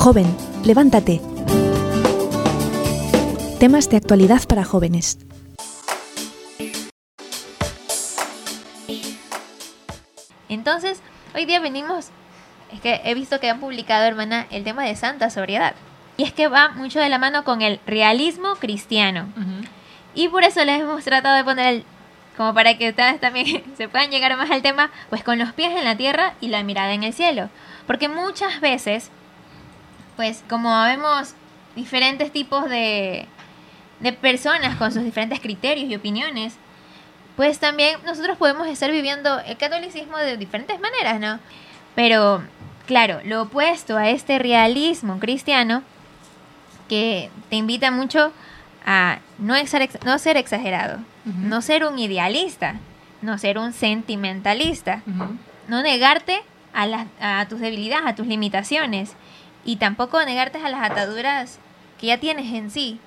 Joven, levántate. Temas de actualidad para jóvenes. Entonces, hoy día venimos, es que he visto que han publicado, hermana, el tema de santa sobriedad. Y es que va mucho de la mano con el realismo cristiano. Y por eso les hemos tratado de poner el, como para que ustedes también se puedan llegar más al tema, pues con los pies en la tierra y la mirada en el cielo. Porque muchas veces, pues como vemos diferentes tipos de, de personas con sus diferentes criterios y opiniones, pues también nosotros podemos estar viviendo el catolicismo de diferentes maneras, ¿no? Pero, claro, lo opuesto a este realismo cristiano, que te invita mucho a no, no ser exagerado, no ser un idealista, no ser un sentimentalista, no negarte a, a tus debilidades, a tus limitaciones, y tampoco negarte a las ataduras que ya tienes en sí.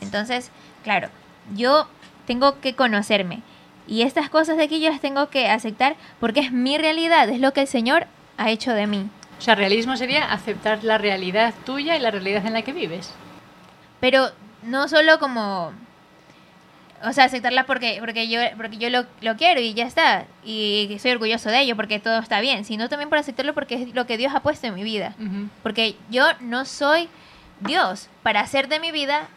Entonces, claro, yo tengo que conocerme, y estas cosas de aquí yo las tengo que aceptar porque es mi realidad, es lo que el Señor ha hecho de mí. O sea, realismo sería aceptar la realidad tuya y la realidad en la que vives. Pero no solo como o sea, aceptarla porque, porque yo, porque yo lo, lo, quiero y ya está. Y soy orgulloso de ello porque todo está bien. Sino también por aceptarlo porque es lo que Dios ha puesto en mi vida. Porque yo no soy Dios para hacer de mi vida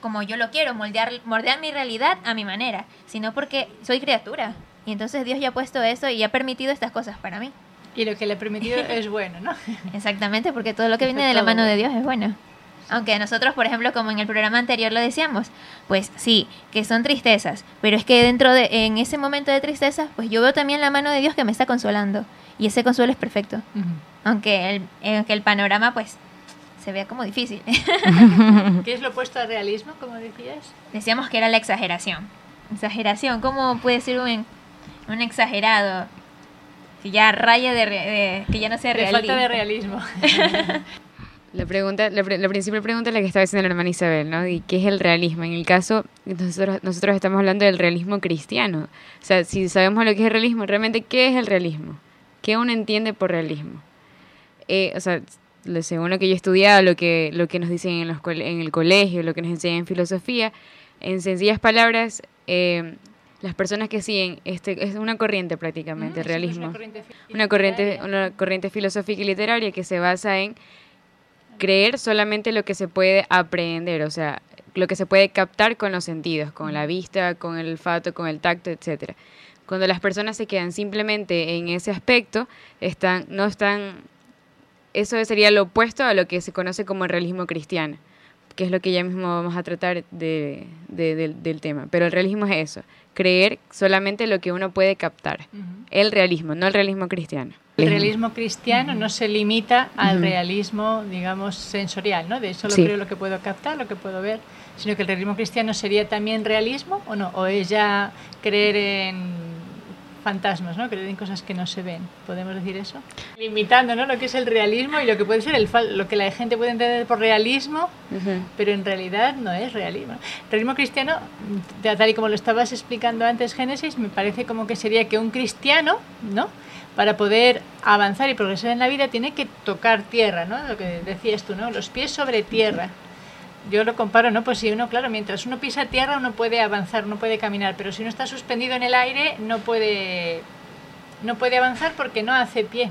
como yo lo quiero, moldear, moldear mi realidad a mi manera, sino porque soy criatura. Y entonces Dios ya ha puesto eso y ha permitido estas cosas para mí. Y lo que le ha permitido es bueno, ¿no? Exactamente, porque todo lo que viene de la mano de Dios es bueno. Aunque nosotros, por ejemplo, como en el programa anterior lo decíamos, pues sí, que son tristezas, pero es que dentro de, en ese momento de tristeza, pues yo veo también la mano de Dios que me está consolando. Y ese consuelo es perfecto. Aunque el, aunque el panorama, pues, se vea como difícil. ¿Qué es lo opuesto al realismo, como decías? Decíamos que era la exageración. Exageración, ¿cómo puede ser un, un exagerado? Que ya raya de, que ya no sea realista. falta de realismo. La, pregunta, la, principal pregunta es la que estaba diciendo la hermana Isabel, ¿no? ¿Y qué es el realismo? En el caso, nosotros, nosotros estamos hablando del realismo cristiano. O sea, si sabemos lo que es el realismo, realmente, ¿qué es el realismo? ¿Qué uno entiende por realismo? Eh, o sea, según lo que yo he estudiado, lo que, lo que nos dicen en, los, en el colegio, lo que nos enseñan en filosofía, en sencillas palabras, eh, las personas que siguen, este, es una corriente prácticamente, el realismo. Una corriente, una corriente, filosófica y literaria que se basa en creer solamente lo que se puede aprender, o sea, lo que se puede captar con los sentidos, con la vista, con el olfato, con el tacto, etcétera. Cuando las personas se quedan simplemente en ese aspecto, están, no están eso sería lo opuesto a lo que se conoce como el realismo cristiano, que es lo que ya mismo vamos a tratar de, del tema. Pero el realismo es eso, creer solamente lo que uno puede captar. El realismo, no el realismo cristiano. El realismo cristiano no se limita al realismo, digamos, sensorial, ¿no? De solo creo lo que puedo captar, lo que puedo ver, sino que el realismo cristiano sería también realismo o no, o es ya creer en fantasmas, ¿no? Creer en cosas que no se ven. ¿Podemos decir eso? Limitando, ¿no? Lo que es el realismo y lo que puede ser el lo que la gente puede entender por realismo, pero en realidad no es realismo. Realismo cristiano, tal y como lo estabas explicando antes, Génesis, me parece como que sería que un cristiano, ¿no? Para poder avanzar y progresar en la vida tiene que tocar tierra, ¿no? Lo que decías tú, ¿no? Los pies sobre tierra yo lo comparo, ¿no? Pues si uno, claro, mientras uno pisa tierra uno puede avanzar, no puede caminar, pero si uno está suspendido en el aire no puede, no puede avanzar porque no hace pie.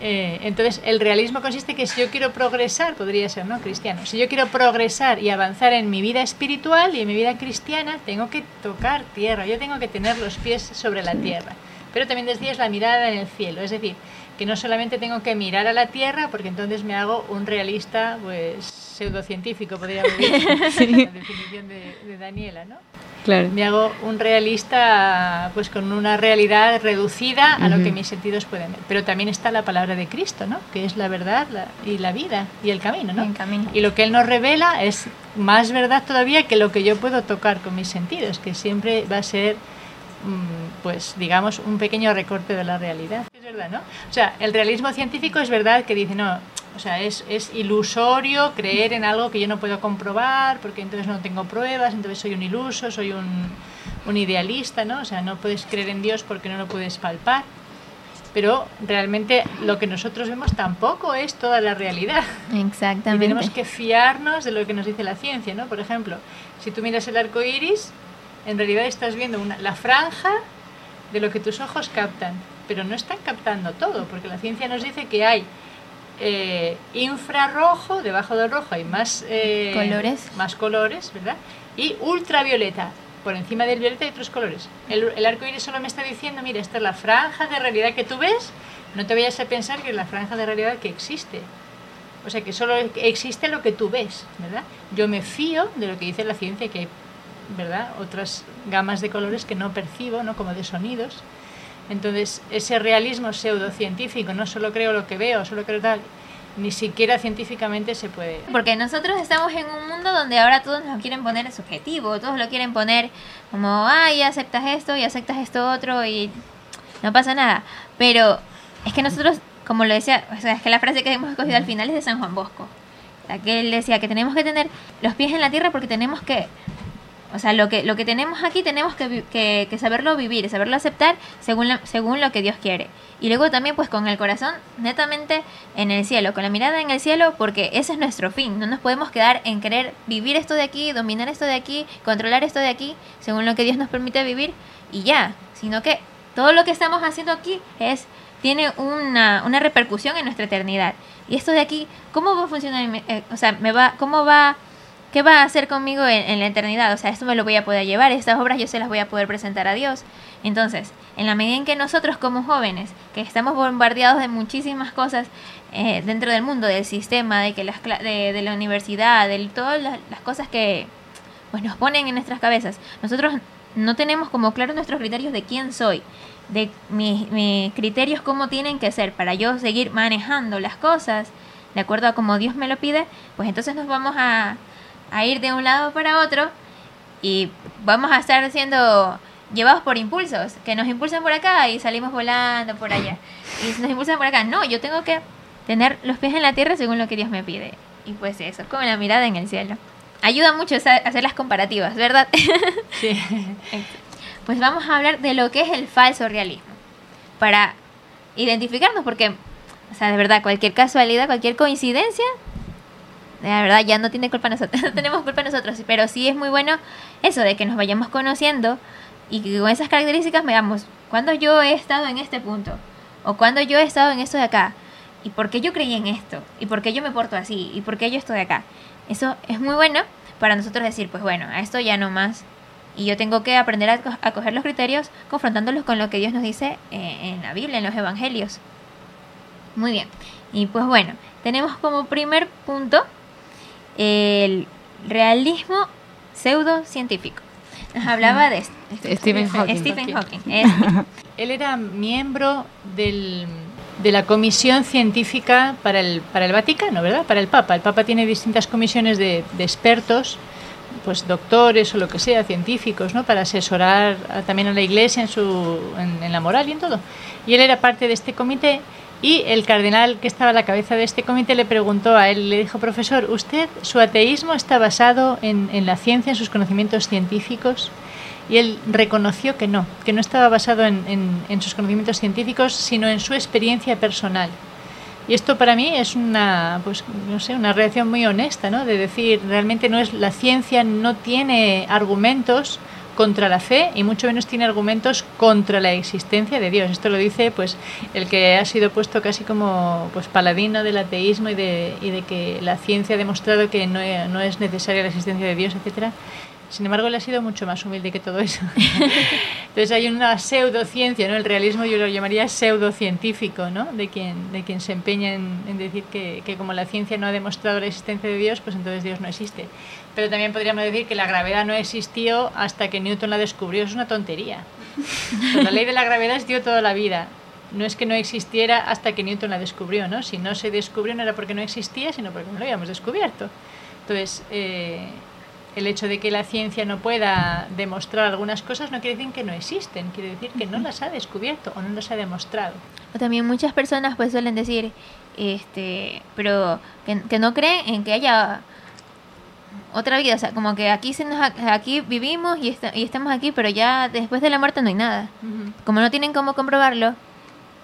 Eh, entonces, el realismo consiste que si yo quiero progresar, podría ser, ¿no? Cristiano. Si yo quiero progresar y avanzar en mi vida espiritual y en mi vida cristiana, tengo que tocar tierra, yo tengo que tener los pies sobre la tierra. Pero también decías la mirada en el cielo, es decir, que no solamente tengo que mirar a la tierra, porque entonces me hago un realista, pues pseudocientífico, podríamos decir, la definición de, Daniela, ¿no? Claro. Me hago un realista pues con una realidad reducida a lo que mis sentidos pueden ver. Pero también está la palabra de Cristo, ¿no? Que es la verdad y la vida y el camino, ¿no? El camino. Y lo que Él nos revela es más verdad todavía que lo que yo puedo tocar con mis sentidos, que siempre va a ser mm, pues digamos un pequeño recorte de la realidad. Es verdad, ¿no? O sea, el realismo científico es verdad que dice, no, o sea, es, es, ilusorio creer en algo que yo no puedo comprobar, porque entonces no tengo pruebas, entonces soy un iluso, soy un, un idealista, ¿no? O sea, no puedes creer en Dios porque no lo puedes palpar. pero realmente lo que nosotros vemos tampoco es toda la realidad. Exactamente. Y tenemos que fiarnos de lo que nos dice la ciencia, ¿no? Por ejemplo, si tú miras el arco iris, en realidad estás viendo una, la franja de lo que tus ojos captan, pero no están captando todo, porque la ciencia nos dice que hay eh, infrarrojo, debajo del rojo hay más eh, colores, más colores, ¿verdad? Y ultravioleta, por encima del violeta hay otros colores. El, el arco iris solo me está diciendo, mira, esta es la franja de realidad que tú ves, no te vayas a pensar que es la franja de realidad que existe. O sea, que solo existe lo que tú ves, ¿verdad? Yo me fío de lo que dice la ciencia, que hay, ¿verdad? Otras gamas de colores que no percibo, ¿no? Como de sonidos. Entonces, ese realismo pseudocientífico, no solo creo lo que veo, solo creo tal, ni siquiera científicamente se puede. Porque nosotros estamos en un mundo donde ahora todos nos quieren poner subjetivo, todos lo quieren poner como, ay, aceptas esto y aceptas esto otro y no pasa nada. Pero es que nosotros, como lo decía, o sea, es que la frase que hemos escogido al final es de San Juan Bosco. que él decía que tenemos que tener los pies en la tierra porque tenemos que o sea, lo que, lo que tenemos aquí tenemos que, que, saberlo vivir, saberlo aceptar según, según lo que Dios quiere. Y luego también pues con el corazón netamente en el cielo, con la mirada en el cielo, porque ese es nuestro fin. No nos podemos quedar en querer vivir esto de aquí, dominar esto de aquí, controlar esto de aquí, según lo que Dios nos permite vivir y ya. Sino que todo lo que estamos haciendo aquí es tiene una, una repercusión en nuestra eternidad. Y esto de aquí, ¿cómo va a funcionar? Eh, o sea, me va, ¿cómo va ¿Qué va a hacer conmigo en, la eternidad? O sea, esto me lo voy a poder llevar, estas obras yo se las voy a poder presentar a Dios. Entonces, en la medida en que nosotros como jóvenes, que estamos bombardeados de muchísimas cosas eh, dentro del mundo, del sistema, de que las de, la universidad, de todas las, cosas que pues nos ponen en nuestras cabezas, nosotros no tenemos como claro nuestros criterios de quién soy, de mis, mis criterios cómo tienen que ser para yo seguir manejando las cosas de acuerdo a como Dios me lo pide, pues entonces nos vamos a a ir de un lado para otro y vamos a estar siendo llevados por impulsos, que nos impulsan por acá y salimos volando por allá. Y nos impulsan por acá. No, yo tengo que tener los pies en la tierra según lo que Dios me pide. Y pues eso, con la mirada en el cielo. Ayuda mucho a hacer las comparativas, ¿verdad? Sí. pues vamos a hablar de lo que es el falso realismo. Para identificarnos, porque, o sea, de verdad, cualquier casualidad, cualquier coincidencia la verdad ya no tiene culpa nosotros, no tenemos culpa nosotros, pero sí es muy bueno eso de que nos vayamos conociendo y que con esas características veamos cuando yo he estado en este punto o cuando yo he estado en esto de acá y por qué yo creí en esto y por qué yo me porto así y por qué yo estoy acá. Eso es muy bueno para nosotros decir, pues bueno, a esto ya no más y yo tengo que aprender a, coger los criterios confrontándolos con lo que Dios nos dice eh, en la Biblia, en los Evangelios. Muy bien. Y pues bueno, tenemos como primer punto el realismo pseudocientífico. Nos hablaba de Stephen Hawking. Stephen Hawking. Él era miembro del, de la Comisión Científica para el, para el Vaticano, ¿verdad? Para el Papa. El Papa tiene distintas comisiones de, de expertos, pues doctores o lo que sea, científicos, ¿no? Para asesorar también a la Iglesia en, su, en, en la moral y en todo. Y él era parte de este comité y el cardenal que estaba a la cabeza de este comité le preguntó a él, le dijo, profesor, ¿usted, su ateísmo está basado en, en la ciencia, en sus conocimientos científicos? Y él reconoció que no, que no estaba basado en, en, sus conocimientos científicos, sino en su experiencia personal. Y esto para mí es una, pues, no sé, una reacción muy honesta, ¿no? De decir, realmente no es la ciencia no tiene argumentos contra la fe y mucho menos tiene argumentos contra la existencia de Dios. Esto lo dice pues el que ha sido puesto casi como pues paladino del ateísmo y de, y de que la ciencia ha demostrado que no, no es necesaria la existencia de Dios, etcétera. Sin embargo, él ha sido mucho más humilde que todo eso. Entonces hay una pseudociencia, ¿no? El realismo yo lo llamaría pseudocientífico, ¿no? De quien, de quien se empeña en, decir que, que, como la ciencia no ha demostrado la existencia de Dios, pues entonces Dios no existe. Pero también podríamos decir que la gravedad no existió hasta que Newton la descubrió. Es una tontería. Pues la ley de la gravedad existió toda la vida. No es que no existiera hasta que Newton la descubrió, ¿no? Si no se descubrió no era porque no existía, sino porque no lo habíamos descubierto. Entonces, eh, el hecho de que la ciencia no pueda demostrar algunas cosas no quiere decir que no existen, quiere decir que no las ha descubierto o no las ha demostrado. O también muchas personas pues suelen decir, este, pero que, no creen en que haya otra vida, o sea, como que aquí se nos, aquí vivimos y, y estamos aquí, pero ya después de la muerte no hay nada. Como no tienen cómo comprobarlo,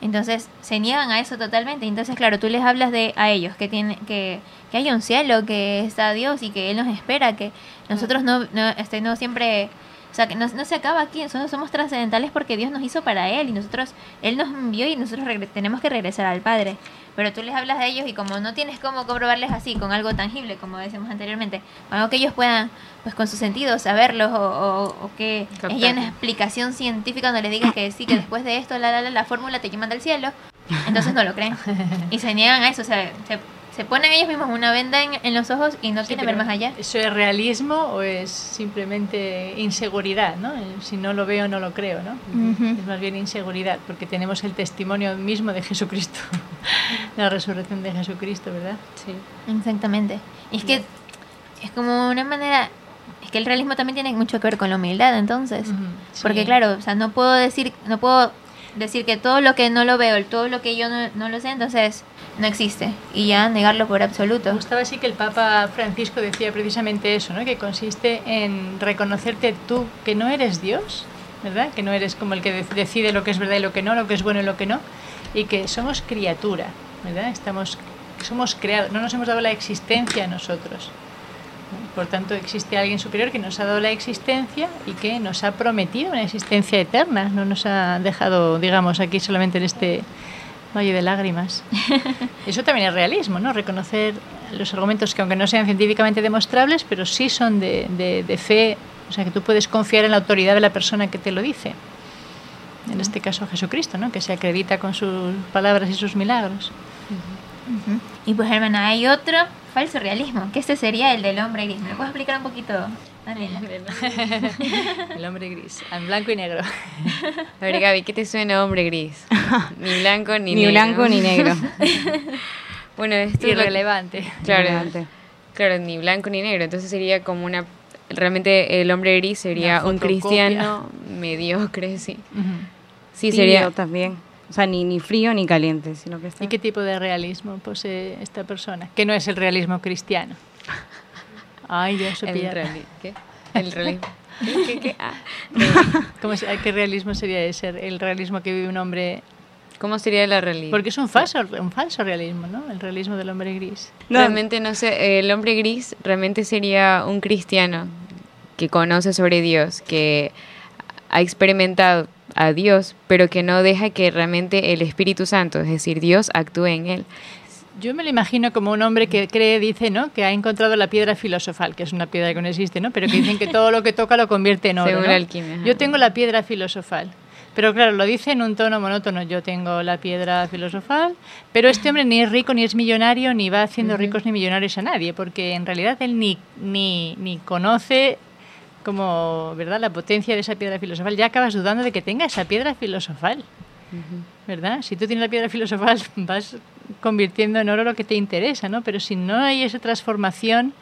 Entonces se niegan a eso totalmente. Entonces, claro, tú les hablas de a ellos que tiene que, que hay un cielo, que está Dios y que Él nos espera, que nosotros no, no, este, no siempre sea, que no, no se acaba aquí, nosotros somos trascendentales porque Dios nos hizo para Él y nosotros, Él nos envió y nosotros tenemos que regresar al Padre. Pero tú les hablas de ellos y como no tienes cómo comprobarles así, con algo tangible, como decíamos anteriormente, algo que ellos puedan, pues con sus sentidos, saberlos o, o, que haya una explicación científica donde les digas que sí, que después de esto la, la, la, la fórmula te llaman del cielo, entonces no lo creen. Y se niegan a eso, o sea, se se ponen ellos mismos una venda en, los ojos y no quieren ver más allá. ¿Eso es realismo o es simplemente inseguridad? ¿no? Si no lo veo, no lo creo. ¿no? Es más bien inseguridad, porque tenemos el testimonio mismo de Jesucristo, la resurrección de Jesucristo, ¿verdad? Sí. Exactamente. Y es que es como una manera es que el realismo también tiene mucho que ver con la humildad entonces porque claro o sea no puedo decir no puedo decir que todo lo que no lo veo todo lo que yo no, no lo sé entonces no existe y ya negarlo por absoluto. Gustaba así que el Papa Francisco decía precisamente eso, ¿no? que consiste en reconocerte tú que no eres Dios, ¿verdad? Que no eres como el que decide lo que es verdad y lo que no, lo que es bueno y lo que no, y que somos criatura, ¿verdad? Estamos, somos creados, no nos hemos dado la existencia a nosotros. Por tanto, existe alguien superior que nos ha dado la existencia y que nos ha prometido una existencia eterna, no nos ha dejado, digamos, aquí solamente en este Valle de lágrimas. Eso también es realismo, ¿no? Reconocer los argumentos que aunque no sean científicamente demostrables, pero sí son de, de, fe, o sea, que tú puedes confiar en la autoridad de la persona que te lo dice. En este caso Jesucristo, ¿no? Que se acredita con sus palabras y sus milagros. Y pues hermana, hay otro falso realismo, que este sería el del hombre gris. ¿Me lo puedes explicar un poquito? el hombre gris, en blanco y negro. A ver, Gaby, ¿qué te suena hombre gris? Ni blanco ni, ni negro. Ni blanco ni negro. bueno, esto es irrelevante. Claro, claro, ni blanco ni negro. Entonces sería como una. Realmente el hombre gris sería un cristiano mediocre, sí. Sí, sería. también. O sea, ni, ni frío ni caliente, sino que está... ¿Y qué tipo de realismo posee esta persona? Que no es el realismo cristiano. Ay, ya El ¿Qué? El realismo. ¿Qué, qué, ah. ¿Qué realismo sería ese? El realismo que vive un hombre ¿Cómo sería la realidad? Porque es un falso, un falso realismo, ¿no? El realismo del hombre gris. Realmente no sé, el hombre gris realmente sería un cristiano que conoce sobre Dios, que ha experimentado a Dios, pero que no deja que realmente el Espíritu Santo, es decir, Dios, actúe en él. Yo me lo imagino como un hombre que cree, dice, ¿no? Que ha encontrado la piedra filosofal, que es una piedra que no existe, ¿no? Pero que dicen que todo lo que toca lo convierte en oro. Según la alquimia. Yo tengo la piedra filosofal. Pero claro, lo dice en un tono monótono. Yo tengo la piedra filosofal, pero este hombre ni es rico ni es millonario, ni va haciendo ricos ni millonarios a nadie, porque en realidad él ni, ni, ni conoce como, ¿verdad?, la potencia de esa piedra filosofal. Ya acabas dudando de que tenga esa piedra filosofal. ¿verdad? Si tú tienes la piedra filosofal, vas convirtiendo en oro lo que te interesa, ¿no? Pero si no hay esa transformación,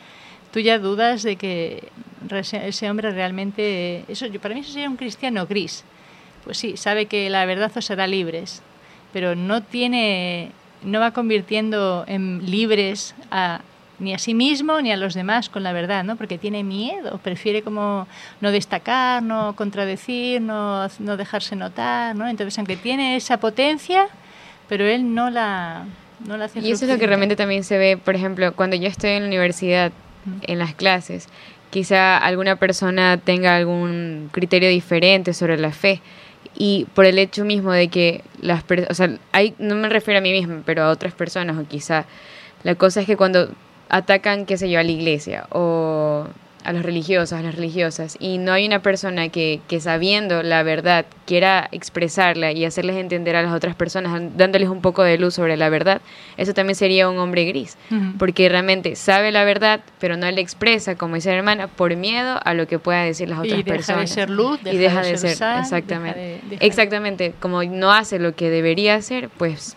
tú ya dudas de que ese hombre realmente... Eso, para mí eso sería un cristiano gris. Pues sí, sabe que la verdad os hará libres, pero no tiene... no va convirtiendo en libres a ni a sí mismo ni a los demás con la verdad, ¿no? Porque tiene miedo, prefiere como no destacar, no contradecir, no, no dejarse notar, ¿no? Entonces, aunque tiene esa potencia, pero él no la, no la hace. Y eso es lo que realmente también se ve, por ejemplo, cuando yo estoy en la universidad, en las clases, quizá alguna persona tenga algún criterio diferente sobre la fe y por el hecho mismo de que las personas, o sea, hay, no me refiero a mí misma, pero a otras personas o quizá la cosa es que cuando atacan, qué sé yo, a la iglesia o a los religiosos, a las religiosas, y no hay una persona que, que sabiendo la verdad quiera expresarla y hacerles entender a las otras personas, dándoles un poco de luz sobre la verdad, eso también sería un hombre gris, porque realmente sabe la verdad, pero no la expresa, como dice la hermana, por miedo a lo que pueda decir las otras y deja personas. De ser luz, y deja de, ser, exactamente. exactamente, como no hace lo que debería hacer, pues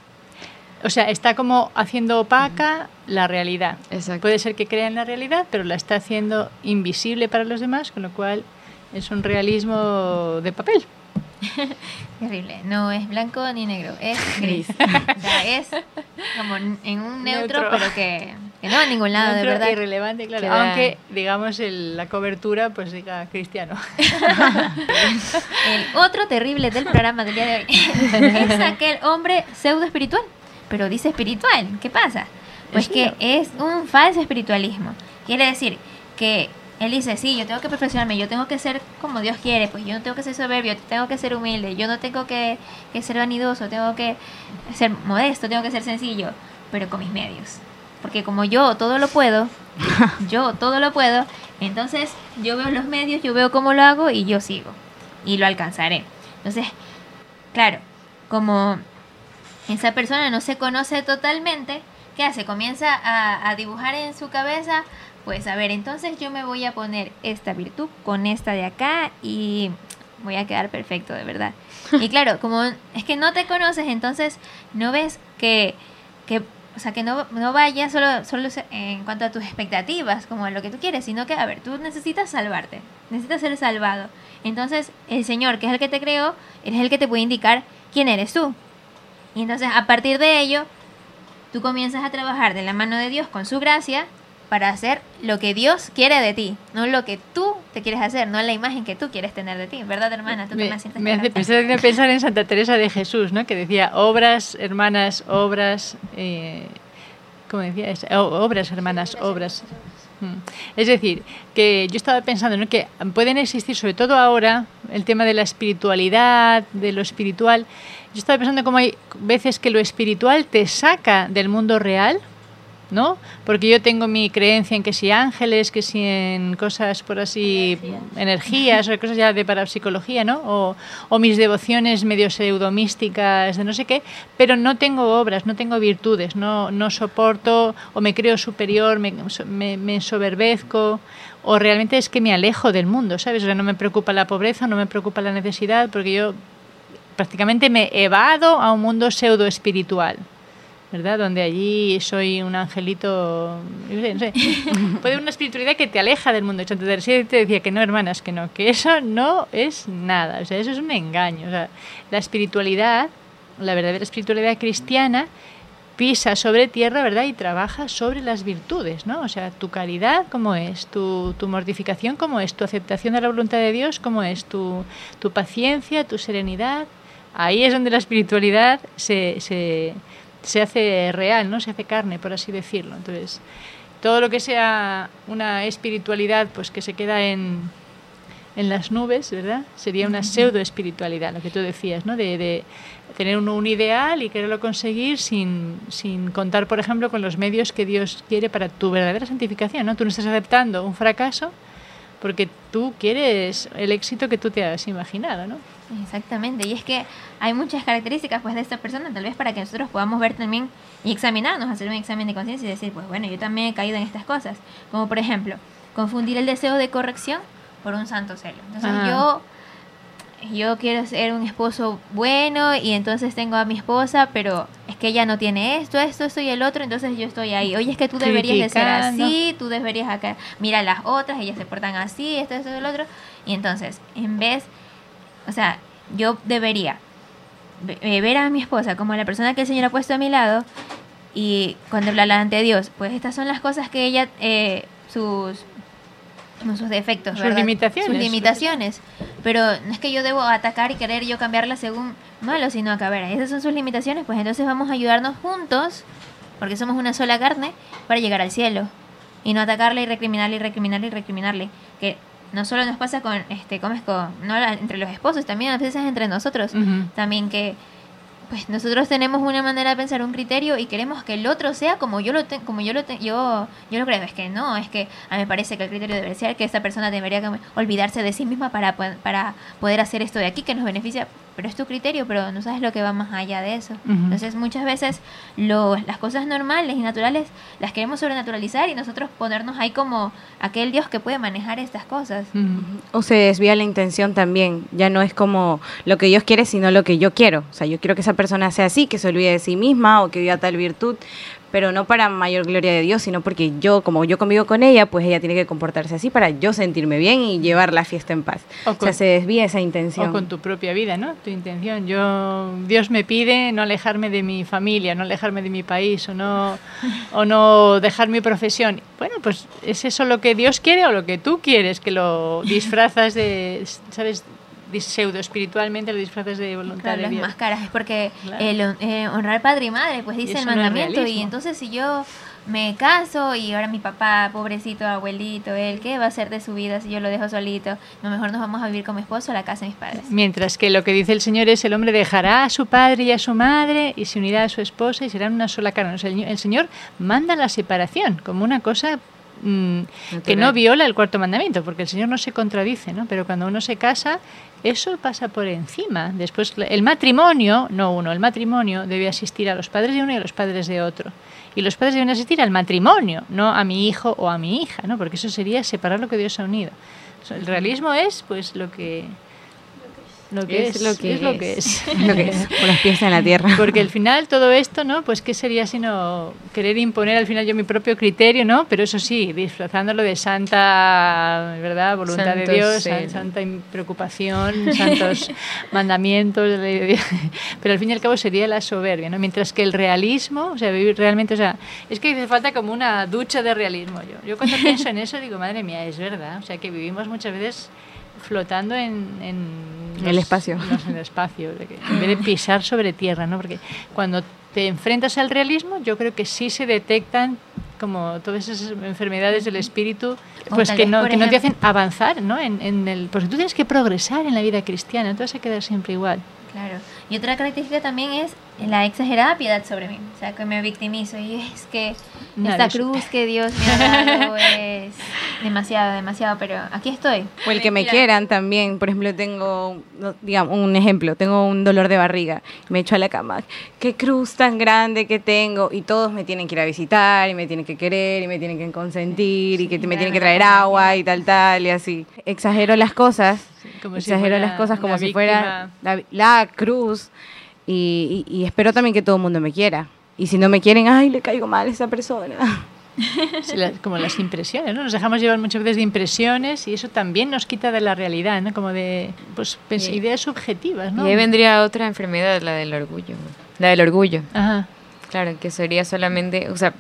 o sea, está como haciendo opaca la realidad. Puede ser que crea en la realidad, pero la está haciendo invisible para los demás, con lo cual es un realismo de papel. Terrible. No es blanco ni negro, es gris. o sea, es como en un neutro, pero que Que no va a ningún lado, de verdad. irrelevante, claro. Aunque, digamos, la cobertura, pues diga cristiano. el otro terrible del programa del día de hoy es aquel hombre pseudo espiritual. Pero dice espiritual. ¿Qué pasa? Pues que es un falso espiritualismo. Quiere decir que él dice, sí, yo tengo que perfeccionarme, yo tengo que ser como Dios quiere, pues yo no tengo que ser soberbio, tengo que ser humilde, yo no tengo que, que ser vanidoso, tengo que ser modesto, tengo que ser sencillo, pero con mis medios. Porque como yo todo lo puedo, yo todo lo puedo, entonces yo veo los medios, yo veo cómo lo hago y yo sigo. Y lo alcanzaré. Entonces, claro, como esa persona no se conoce totalmente, ¿qué hace? Comienza a, a dibujar en su cabeza pues a ver, entonces yo me voy a poner esta virtud con esta de acá y voy a quedar perfecto, de verdad. Y claro, como es que no te conoces, entonces no ves que, que o sea, que no, no vaya solo, solo en cuanto a tus expectativas, como a lo que tú quieres, sino que, a ver, tú necesitas salvarte, necesitas ser salvado. Entonces, el Señor, que es el que te creó, es el que te puede indicar quién eres tú. Y entonces, a partir de ello, tú comienzas a trabajar de la mano de Dios con su gracia para hacer lo que Dios quiere de ti, no lo que tú te quieres hacer, no la imagen que tú quieres tener de ti, ¿verdad, hermana? ¿Tú me, me hace pensar, en Santa Teresa de Jesús, ¿no? Que decía, obras, hermanas, obras, eh, ¿cómo decía? obras, hermanas, obras. Mm. Es decir, que yo estaba pensando ¿no? que pueden existir, sobre todo ahora, el tema de la espiritualidad, de lo espiritual. Yo estaba pensando cómo hay veces que lo espiritual te saca del mundo real, ¿no? Porque yo tengo mi creencia en que si ángeles, que si en cosas por así, energías o cosas ya de parapsicología, ¿no? O, o mis devociones medio pseudomísticas de no sé qué, pero no tengo obras, no tengo virtudes, no, no soporto o me creo superior, me, me, me soberbezco o realmente es que me alejo del mundo, ¿sabes? O sea, no me preocupa la pobreza, no me preocupa la necesidad, porque yo prácticamente me evado a un mundo pseudo espiritual. ¿verdad? Donde allí soy un angelito, no sé, no sé. puede una espiritualidad que te aleja del mundo. Santa Teresa te decía que no, hermanas, que no, que eso no es nada, o sea, eso es un engaño. O sea, la espiritualidad, la verdadera espiritualidad cristiana, pisa sobre tierra, ¿verdad? Y trabaja sobre las virtudes, ¿no? O sea, tu caridad, ¿cómo es? Tu, tu mortificación, ¿cómo es? Tu aceptación de la voluntad de Dios, ¿cómo es? Tu, tu paciencia, tu serenidad. Ahí es donde la espiritualidad se, se se hace real, ¿no? Se hace carne, por así decirlo. Entonces, todo lo que sea una espiritualidad, pues que se queda en, en las nubes, ¿verdad? Sería una pseudo espiritualidad, lo que tú decías, ¿no? De, de tener un, un, ideal y quererlo conseguir sin, sin contar, por ejemplo, con los medios que Dios quiere para tu verdadera santificación, ¿no? Tú no estás aceptando un fracaso porque tú quieres el éxito que tú te has imaginado, ¿no? Exactamente, y es que hay muchas características pues de esta persona, tal vez para que nosotros podamos ver también y examinarnos, hacer un examen de conciencia y decir, pues bueno, yo también he caído en estas cosas, como por ejemplo, confundir el deseo de corrección por un santo celo. Entonces yo yo quiero ser un esposo bueno y entonces tengo a mi esposa, pero es que ella no tiene esto, esto, esto y el otro, entonces yo estoy ahí. Oye, es que tú deberías de ser así, tú deberías acá, mira las otras, ellas se portan así, esto, esto y el otro. Y entonces, en vez o sea, yo debería eh, ver a mi esposa como la persona que el Señor ha puesto a mi lado y contemplarla ante Dios. Pues estas son las cosas que ella, eh, sus, sus defectos, sus limitaciones. Sus limitaciones. Pero no es que yo debo atacar y querer yo cambiarla según malo, sino a ver, esas son sus limitaciones, pues entonces vamos a ayudarnos juntos, porque somos una sola carne, para llegar al cielo. Y no atacarle y recriminarle y recriminarle y recriminarle. Que no solo nos pasa con, este, ¿cómo es con, no entre los esposos, también a veces entre nosotros, también que pues nosotros tenemos una manera de pensar, un criterio y queremos que el otro sea como yo lo como yo lo yo yo lo creo, es que no, es que a mí me parece que el criterio debería ser que esta persona debería olvidarse de sí misma para para poder hacer esto de aquí que nos beneficia, pero es tu criterio, pero no sabes lo que va más allá de eso. Entonces, muchas veces lo, las cosas normales y naturales las queremos sobrenaturalizar y nosotros ponernos ahí como aquel Dios que puede manejar estas cosas. O se desvía la intención también, ya no es como lo que Dios quiere, sino lo que yo quiero. O sea, yo quiero que esa persona sea así, que se olvide de sí misma o que viva tal virtud, pero no para mayor gloria de Dios, sino porque yo, como yo convivo con ella, pues ella tiene que comportarse así para yo sentirme bien y llevar la fiesta en paz. O, sea, se desvía esa intención. O con tu propia vida, ¿no? Tu intención. Yo, Dios me pide no alejarme de mi familia, no alejarme de mi país, o no, o no dejar mi profesión. Bueno, pues es eso lo que Dios quiere o lo que tú quieres, que lo disfrazas de, ¿sabes? Pseudo espiritualmente lo disfraces de voluntad de Dios. las máscaras es porque el, eh, honrar padre y madre pues dice el mandamiento. Y entonces si yo me caso y ahora mi papá pobrecito abuelito él qué va a hacer de su vida si yo lo dejo solito no mejor nos vamos a vivir con mi esposo a la casa de mis padres. Mientras que lo que dice el señor es el hombre dejará a su padre y a su madre y se unirá a su esposa y serán una sola carne. El señor manda la separación como una cosa mm, que no viola el cuarto mandamiento, porque el Señor no se contradice, ¿no? Pero cuando uno se casa, eso pasa por encima. Después, el matrimonio, no uno, el matrimonio debe asistir a los padres de uno y a los padres de otro. Y los padres deben asistir al matrimonio, no a mi hijo o a mi hija, ¿no? Porque eso sería separar lo que Dios ha unido. El realismo es, pues, lo que lo que es, lo que es, lo que es. lo que es, con los pies en la tierra. Porque al final todo esto, ¿no? Pues qué sería sino querer imponer al final yo mi propio criterio, ¿no? Pero eso sí, disfrazándolo de santa, ¿verdad? Voluntad de Dios, santa preocupación, santos mandamientos, pero al fin y al cabo sería la soberbia, ¿no? Mientras que el realismo, o sea, vivir realmente, o sea, es que hace falta como una ducha de realismo yo. Yo cuando pienso en eso digo, madre mía, es verdad, o sea, que vivimos muchas veces flotando en, en el espacio. en el espacio, en vez de pisar sobre tierra, ¿no? Porque cuando te enfrentas al realismo, yo creo que sí se detectan como todas esas enfermedades del espíritu, pues que no, que no te hacen avanzar, ¿no? En, en el, porque tú tienes que progresar en la vida cristiana, te vas a quedar siempre igual. Claro. Y otra característica también es la exagerada piedad sobre mí. O sea, que me victimizo y es que esta cruz que Dios me ha dado es demasiado, demasiado, pero aquí estoy. O el que me quieran también. Por ejemplo, tengo, digamos, un ejemplo, tengo un dolor de barriga, me echo a la cama. Qué cruz tan grande que tengo y todos me tienen que ir a visitar y me tienen que querer y me tienen que consentir y que me tienen que traer agua y tal, tal y así. Exagero las cosas exagero las cosas como si fuera la, cruz y, espero también que todo el mundo me quiera. Y si no me quieren, ay, le caigo mal a esa persona. como las impresiones, ¿no? Nos dejamos llevar muchas veces de impresiones y eso también nos quita de la realidad, ¿no? Como de pues, ideas subjetivas, ¿no? Y ahí vendría otra enfermedad, la del orgullo. La del orgullo. Ajá. Claro, que sería solamente, o sea,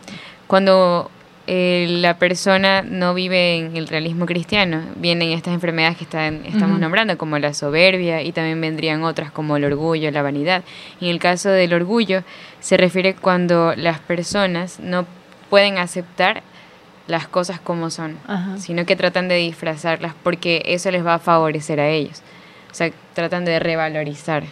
cuando eh, la persona no vive en el realismo cristiano. Vienen estas enfermedades que están, estamos nombrando, como la soberbia, y también vendrían otras como el orgullo, la vanidad. en el caso del orgullo, se refiere cuando las personas no pueden aceptar las cosas como son, sino que tratan de disfrazarlas porque eso les va a favorecer a ellos. O sea, tratan de revalorizar.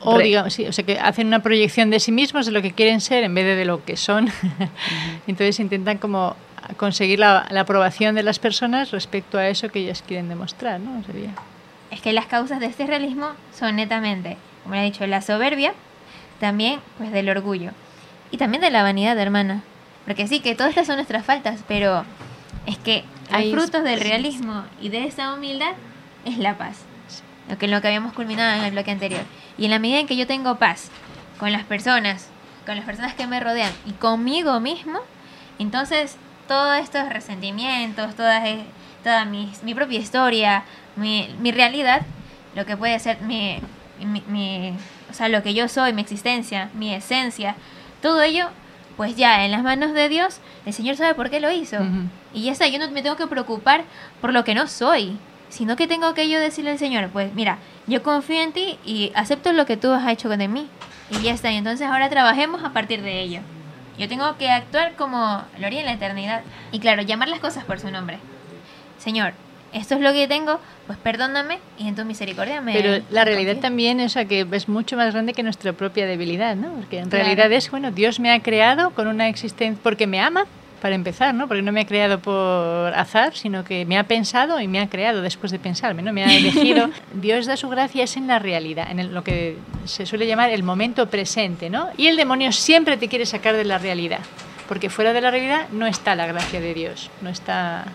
O, digamos, sí, o sea, que hacen una proyección de sí mismos, de lo que quieren ser, en vez de de lo que son. Entonces intentan como conseguir la, aprobación de las personas respecto a eso que ellas quieren demostrar, ¿no? Sería. Es que las causas de este realismo son netamente, como le he dicho, la soberbia, también pues del orgullo y también de la vanidad, hermana. Porque sí, que todas estas son nuestras faltas, pero es que hay frutos del realismo y de esa humildad es la paz lo que, lo que habíamos culminado en el bloque anterior. Y en la medida en que yo tengo paz con las personas, con las personas que me rodean y conmigo mismo, entonces todos estos resentimientos, toda, e, toda mi, mi propia historia, mi, mi, realidad, lo que puede ser mi, mi, o sea, lo que yo soy, mi existencia, mi esencia, todo ello, pues ya en las manos de Dios, el Señor sabe por qué lo hizo. Y ya está, yo no me tengo que preocupar por lo que no soy sino que tengo que yo decirle al Señor, pues mira, yo confío en ti y acepto lo que tú has hecho mí. Y ya está, y entonces ahora trabajemos a partir de ello. Yo tengo que actuar como lo haría en la eternidad. Y claro, llamar las cosas por su nombre. Señor, esto es lo que tengo, pues perdóname y en tu misericordia me... Pero la realidad también es que es mucho más grande que nuestra propia debilidad, ¿no? Porque en realidad es, bueno, Dios me ha creado con una existencia porque me ama para empezar, ¿no? Porque no me ha creado por azar, sino que me ha pensado y me ha creado después de pensarme, ¿no? Me ha elegido. Dios da su gracia es en la realidad, en lo que se suele llamar el momento presente, ¿no? Y el demonio siempre te quiere sacar de la realidad, porque fuera de la realidad no está la gracia de Dios, no está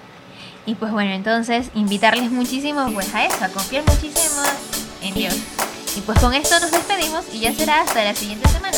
y pues bueno, entonces invitarles muchísimo pues a eso, a confiar muchísimo en Dios. Y pues con esto nos despedimos y ya será hasta la siguiente semana.